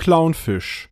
clownfisch.